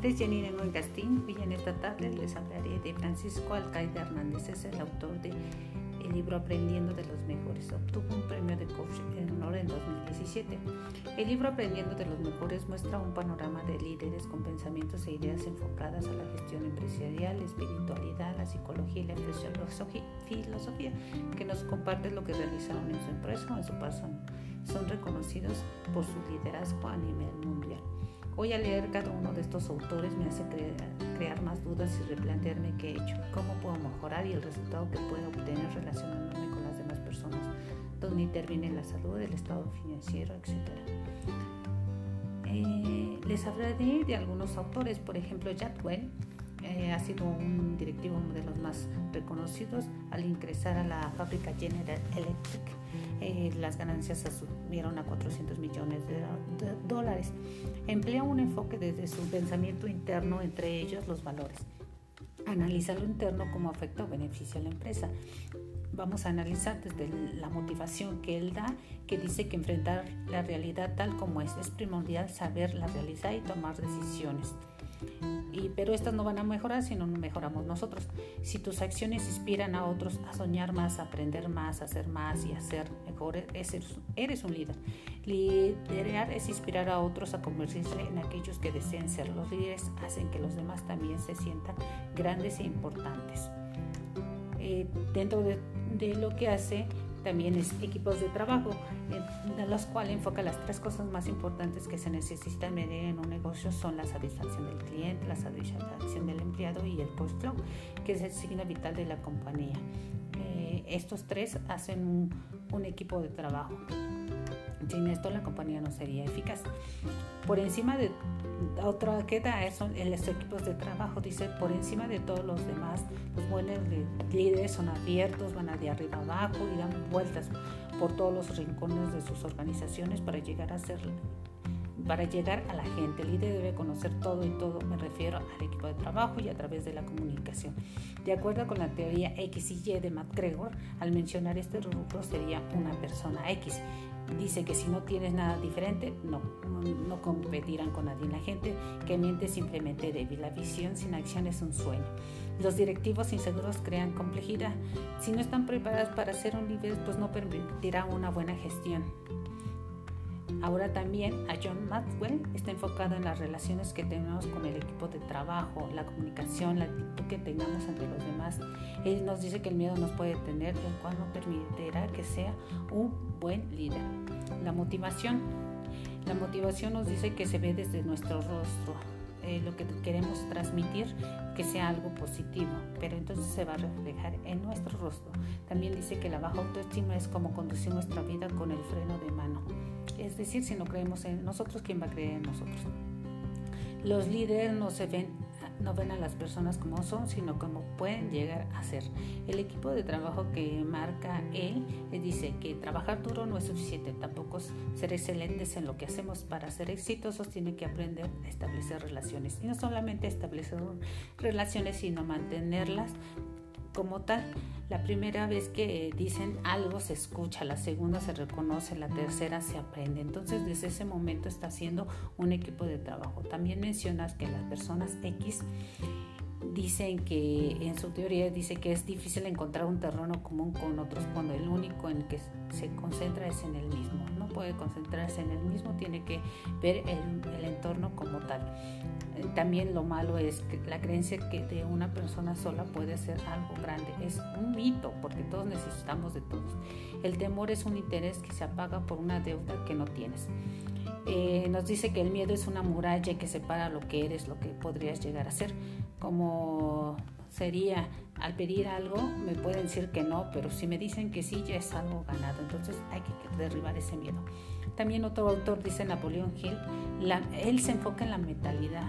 nombre es Jenny Nengoen Castín y en esta tarde les hablaré de Francisco Alcaide Hernández. Es el autor de el libro Aprendiendo de los Mejores. Obtuvo un premio de coach en honor en 2017. El libro Aprendiendo de los Mejores muestra un panorama de líderes con pensamientos e ideas enfocadas a la gestión empresarial, la espiritualidad, la psicología y la filosofía que nos comparte lo que realizaron en su empresa o en su persona. Son reconocidos por su liderazgo a nivel mundial. Hoy al leer cada uno de estos autores me hace crear, más dudas y replantearme qué he hecho, cómo puedo mejorar y el resultado que puedo obtener relacionándome con las demás personas, donde interviene la salud, el estado financiero, etc. Eh, les hablaré de algunos autores, por ejemplo, Jack Well, eh, ha sido un directivo de los más reconocidos al ingresar a la fábrica General Electric. Eh, las ganancias subieron a 400 millones de, dólares. Emplea un enfoque desde su pensamiento interno, entre ellos los valores. Analiza lo interno cómo afecta o beneficia a la empresa. Vamos a analizar desde la motivación que él da, que dice que enfrentar la realidad tal como es es primordial saber la realidad y tomar decisiones pero estas no van a mejorar si no mejoramos nosotros. Si tus acciones inspiran a otros a soñar más, a aprender más, a hacer más y a ser mejor, eres un líder. Liderar es inspirar a otros a convertirse en aquellos que deseen ser. Los líderes hacen que los demás también se sientan grandes e importantes. Eh, dentro de, de lo que hace también es equipos de trabajo, en los cuales enfoca las tres cosas más importantes que se necesitan medir en un negocio son la satisfacción del cliente, la satisfacción del empleado y el post-flow, que es el signo vital de la compañía. Eh, estos tres hacen un, un equipo de trabajo. Sin esto la compañía no sería eficaz. Por encima de otra queda son los equipos de trabajo, dice, por encima de todos los demás, los buenos líderes son abiertos, van de arriba abajo y dan vueltas por todos los rincones de sus organizaciones para llegar a ser para llegar a la gente. El líder debe conocer todo y todo, me refiero al equipo de trabajo y a través de la comunicación. De acuerdo con la teoría X y Y de McGregor, al mencionar este rubro sería una persona X dice que si no tienes nada diferente, no, no, competirán con nadie. La gente que miente simplemente débil. La visión sin acción es un sueño. Los directivos inseguros crean complejidad. Si no están preparados para ser un líder, pues no permitirán una buena gestión. Ahora también a John Maxwell está enfocado en las relaciones que tenemos con el equipo de trabajo, la comunicación, la actitud que tengamos ante los demás. Él nos dice que el miedo nos puede tener, el cual no permitirá que sea un buen líder. La motivación. La motivación nos dice que se ve desde nuestro rostro, eh, lo que queremos transmitir que sea algo positivo, pero entonces se va a reflejar en nuestro rostro. También dice que la baja autoestima es como conducir nuestra vida con el freno de mano. Es decir, si no creemos en nosotros, ¿quién va a creer en nosotros? Los líderes no se ven no ven a las personas como son, sino como pueden llegar a ser. El equipo de trabajo que marca él dice que trabajar duro no es suficiente, tampoco ser excelentes en lo que hacemos. Para ser exitosos tiene que aprender a establecer relaciones. Y no solamente establecer relaciones, sino mantenerlas como tal. La primera vez que dicen algo se escucha, la segunda se reconoce, la tercera se aprende. Entonces desde ese momento está haciendo un equipo de trabajo. También mencionas que las personas X dicen que en su teoría dice que es difícil encontrar un terreno común con otros cuando el único en el que se concentra es en el mismo. No puede concentrarse en el mismo, tiene que ver el, el entorno como tal. Eh, también lo malo es que la creencia que de una persona sola puede ser algo grande. Es un mito porque todos necesitamos de todos. El temor es un interés que se apaga por una deuda que no tienes. Eh, nos dice que el miedo es una muralla que separa lo que eres, lo que podrías llegar a ser. Como sería al pedir algo, me pueden decir que no, pero si me dicen que sí, ya es algo ganado. Entonces hay que derribar ese miedo. También otro autor dice Napoleón Hill, él se enfoca en la mentalidad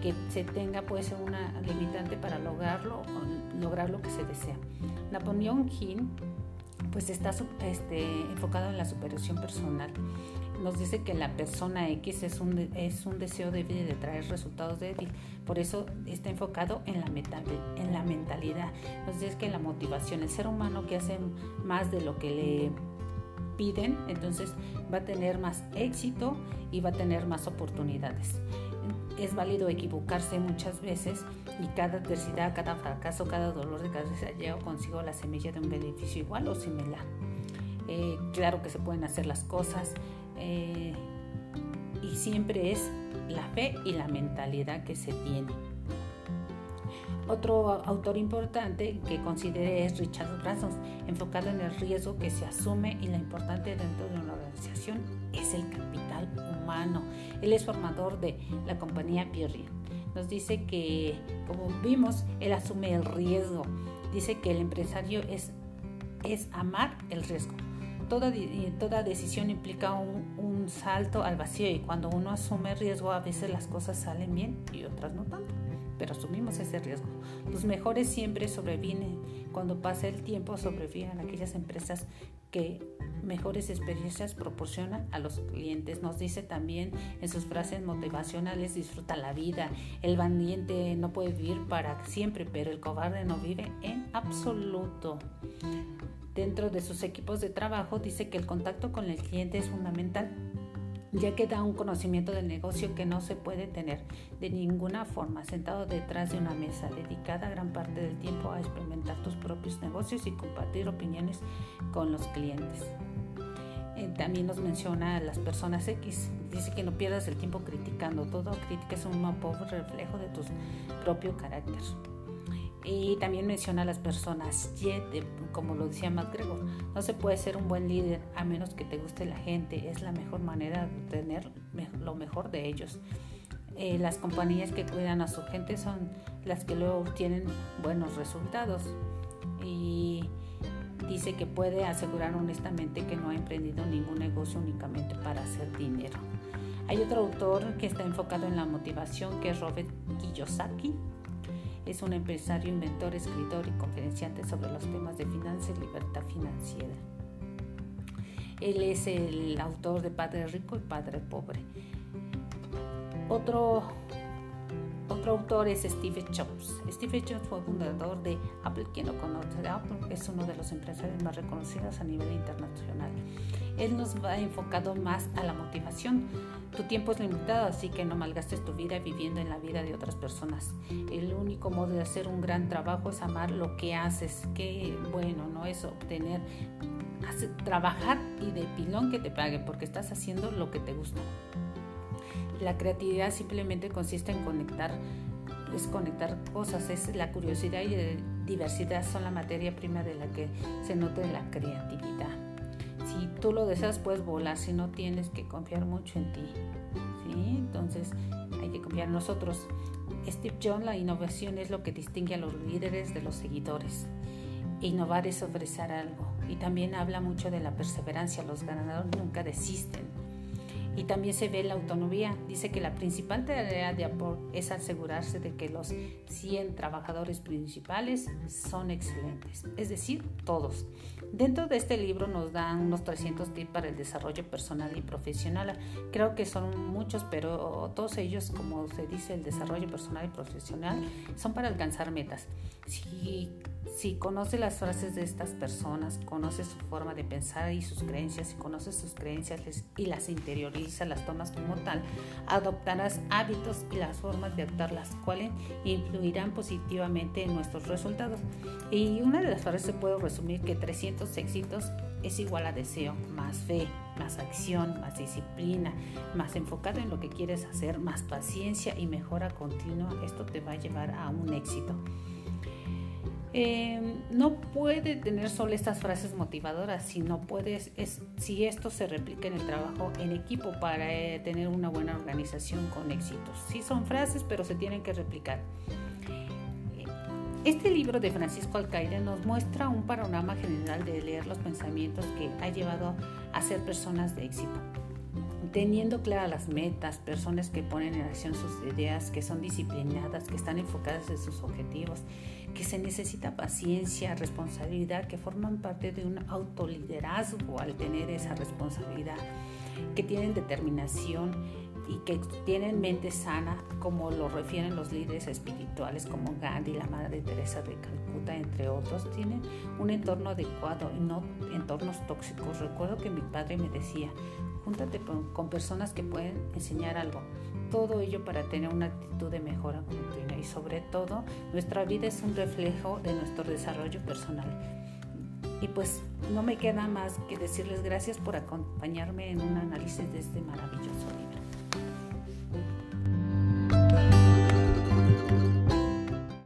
que se tenga puede ser una limitante para lograrlo lograr lo que se desea. Napoleón Hill pues está este, enfocado en la superación personal nos dice que la persona X es un, es un deseo débil de traer resultados débiles. Por eso está enfocado en la, en la mentalidad. Nos dice que la motivación, el ser humano que hace más de lo que le piden, entonces va a tener más éxito y va a tener más oportunidades. es válido equivocarse muchas veces y cada adversidad, cada fracaso, cada dolor de cabeza lleva consigo la semilla de un beneficio igual o similar. Eh, claro que se pueden hacer las cosas eh, y siempre es la fe y la mentalidad que se tiene. Otro autor importante que consideré es Richard Branson, enfocado en el riesgo que se asume y la importante dentro de una organización es el capital humano. Él es formador de la compañía Pierre. Nos dice que, como vimos, él asume el riesgo. Dice que el empresario es, es amar el riesgo. Toda, toda decisión implica un, un salto al vacío y cuando uno asume riesgo a veces las cosas salen bien y otras no tanto pero asumimos ese riesgo. Los mejores siempre sobreviven. Cuando pasa el tiempo, sobreviven aquellas empresas que mejores experiencias proporcionan a los clientes. Nos dice también en sus frases motivacionales, disfruta la vida. El valiente no puede vivir para siempre, pero el cobarde no vive en absoluto. Dentro de sus equipos de trabajo dice que el contacto con el cliente es fundamental ya que da un conocimiento del negocio que no se puede tener de ninguna forma sentado detrás de una mesa, dedicada gran parte del tiempo a experimentar tus propios negocios y compartir opiniones con los clientes. Eh, también nos menciona a las personas X. Dice que no pierdas el tiempo criticando. Todo crítica es un pobre reflejo de tu propio carácter. Y también menciona a las personas Y, como lo decía MacGregor, no se puede ser un buen líder a menos que te guste la gente, es la mejor manera de tener lo mejor de ellos. Eh, las compañías que cuidan a su gente son las que luego obtienen buenos resultados. Y dice que puede asegurar honestamente que no ha emprendido ningún negocio únicamente para hacer dinero. Hay otro autor que está enfocado en la motivación, que es Robert Kiyosaki es un empresario, inventor, escritor y conferenciante sobre los temas de finanzas y libertad financiera. Él es el autor de Padre Rico y Padre Pobre. Otro, otro autor es Steve Jobs. Steve Jobs fue fundador de Apple. Quien lo conoce Apple es uno de los empresarios más reconocidos a nivel internacional. Él nos va enfocado más a la motivación. Tu tiempo es limitado, así que no malgastes tu vida viviendo en la vida de otras personas. El único modo de hacer un gran trabajo es amar lo que haces. Qué bueno, no es obtener, trabajar y de pilón que te pague porque estás haciendo lo que te gusta. La creatividad simplemente consiste en conectar es conectar cosas, es la curiosidad y la diversidad son la materia prima de la que se nota la creatividad si tú lo deseas puedes volar, si no tienes que confiar mucho en ti. ¿sí? Entonces hay que confiar en nosotros. Steve Jobs, la innovación es lo que distingue a los líderes de los seguidores. Innovar es ofrecer algo. Y también habla mucho de la perseverancia. Los ganadores nunca desisten. Y también se ve la autonomía. Dice que la principal tarea de Apple es asegurarse de que los 100 trabajadores principales son excelentes, es decir, todos. Dentro de este libro nos dan unos 300 tips para el desarrollo personal y profesional. Creo que son muchos, pero todos ellos, como se dice, el desarrollo personal y profesional, son para alcanzar metas. Si si conoce las frases de estas personas, conoce su forma de pensar y sus creencias, si conoce sus creencias y las las tomas como tal, adoptarás hábitos y las formas de actuar, las cuales influirán positivamente en nuestros resultados. Y una de las frases se puede resumir que 300 éxitos es igual a deseo, más fe, más acción, más disciplina, más enfocado en lo que quieres hacer, más paciencia y mejora continua. Esto te va a llevar a un éxito. Em, no puede tener solo estas frases motivadoras, si no puedes, es, si esto se replica en el trabajo en equipo para eh, tener una buena organización con éxitos. Sí son frases, pero se tienen que replicar. Este libro de Francisco Alcaide nos muestra un panorama general de leer los pensamientos que ha llevado a ser personas de éxito teniendo claras las metas, personas que ponen en acción sus ideas, que son disciplinadas, que están enfocadas en sus objetivos, que se necesita paciencia, responsabilidad, que forman parte de un autoliderazgo al tener esa responsabilidad, que tienen determinación y que tienen mente sana, como lo refieren los líderes espirituales como Gandhi, la Madre Teresa de Calcuta, entre otros, tienen un entorno adecuado y no entornos tóxicos. Recuerdo que mi padre me decía, júntate con personas que pueden enseñar algo. Todo ello para tener una actitud de mejora continua y sobre todo nuestra vida es un reflejo de nuestro desarrollo personal. Y pues no me queda más que decirles gracias por acompañarme en un análisis de este maravilloso libro.